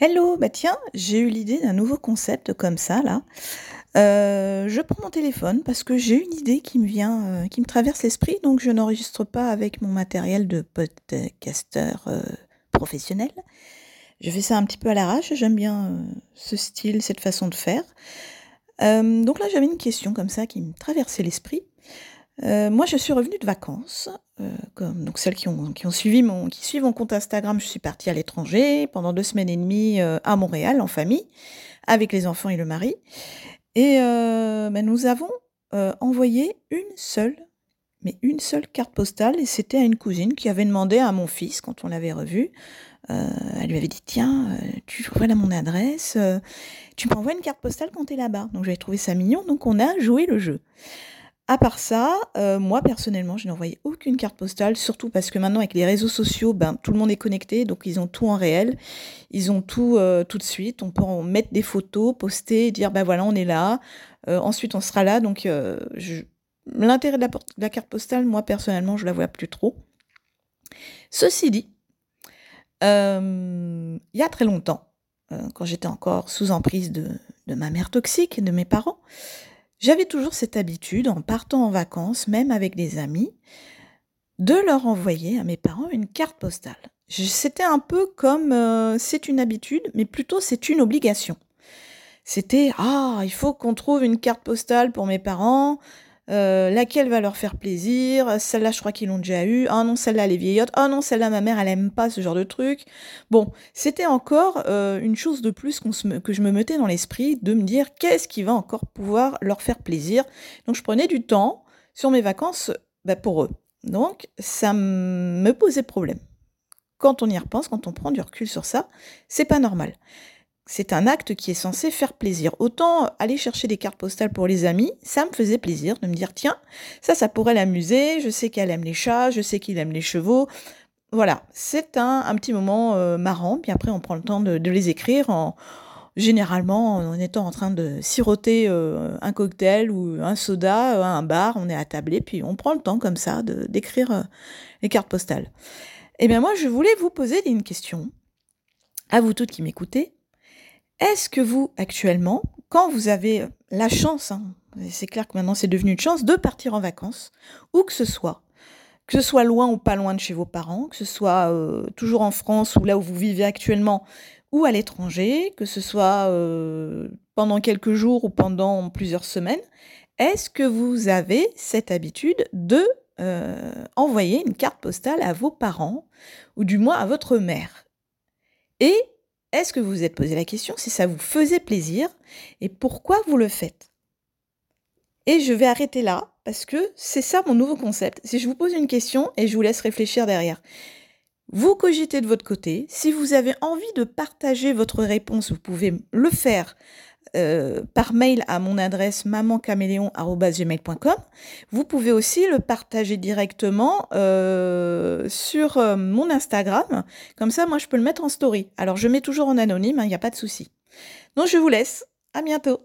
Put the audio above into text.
Hello, bah tiens, j'ai eu l'idée d'un nouveau concept comme ça là. Euh, je prends mon téléphone parce que j'ai une idée qui me vient, euh, qui me traverse l'esprit, donc je n'enregistre pas avec mon matériel de podcasteur euh, professionnel. Je fais ça un petit peu à l'arrache, j'aime bien ce style, cette façon de faire. donc là j'avais une question comme ça qui me traversait l'esprit. Euh, moi, je suis revenue de vacances, euh, comme donc celles qui ont, qui suivi mon, qui suivent mon compte Instagram. Je suis partie à l'étranger pendant deux semaines et demie euh, à Montréal en famille, avec les enfants et le mari. Et ben, nous avons envoyé une seule, mais une seule carte postale, et c'était à une cousine qui avait demandé à mon fils quand on l'avait revu. elle lui avait dit tiens, tu vois là mon adresse, tu m'envoies une carte postale quand tu es là-bas. Donc j'avais trouvé ça mignon, donc on a joué le jeu. À part ça, euh, moi personnellement, je envoyé aucune carte postale, surtout parce que maintenant avec les réseaux sociaux, ben, tout le monde est connecté, donc ils ont tout en réel, ils ont tout euh, tout de suite, on peut en mettre des photos, poster, dire ben voilà on est là, euh, ensuite on sera là, donc l'intérêt de, la, carte postale, moi personnellement, je la vois plus trop. Ceci dit, il y a très longtemps, quand j'étais encore sous emprise de ma mère toxique et de mes parents, j'avais toujours cette habitude, en partant en vacances, même avec des amis, de leur envoyer à mes parents une carte postale. C'était un peu comme euh, c'est une habitude, mais plutôt c'est une obligation. C'était ah, il faut qu'on trouve une carte postale pour mes parents. Euh, laquelle va leur faire plaisir, celle-là je crois qu'ils l'ont déjà eu, ah non celle-là elle est vieillotte, ah non celle-là ma mère elle aime pas ce genre de truc. Bon, c'était encore euh, une chose de plus que je me mettais dans l'esprit de me dire qu'est-ce qui va encore pouvoir leur faire plaisir. Donc je prenais du temps sur mes vacances bah, pour eux. Donc ça me posait problème. Quand on y repense, quand on prend du recul sur ça, c'est pas normal c'est un acte qui est censé faire plaisir. Autant aller chercher des cartes postales pour les amis, ça me faisait plaisir de me dire tiens, ça, ça pourrait l'amuser. Je sais qu'elle aime les chats, je sais qu'il aime les chevaux. Voilà, c'est un, petit moment euh, marrant. Puis après, on prend le temps de, les écrire en généralement en étant en train de siroter euh, un cocktail ou un soda à un bar. On est à tabler, puis on prend le temps comme ça d'écrire euh, les cartes postales. Eh bien moi, je voulais vous poser une question à vous toutes qui m'écoutez. Est-ce que vous, actuellement, quand vous avez la chance, hein, c'est clair que maintenant c'est devenu une chance, de partir en vacances, où que ce soit, que ce soit loin ou pas loin de chez vos parents, que ce soit euh, toujours en France ou là où vous vivez actuellement, ou à l'étranger, que ce soit euh, pendant quelques jours ou pendant plusieurs semaines, est-ce que vous avez cette habitude de euh, envoyer une carte postale à vos parents, ou du moins à votre mère? Et est-ce que vous vous êtes posé la question si ça vous faisait plaisir et pourquoi vous le faites? Et je vais arrêter là parce que c'est ça mon nouveau concept. Si je vous pose une question et je vous laisse réfléchir derrière. Vous cogitez de votre côté. Si vous avez envie de partager votre réponse, vous pouvez le faire euh, par mail à mon adresse mamancaméléon.com. Vous pouvez aussi le partager directement euh, sur euh, mon Instagram. Comme ça, moi, je peux le mettre en story. Alors, je mets toujours en anonyme, il hein, n'y a pas de souci. Donc, je vous laisse. À bientôt.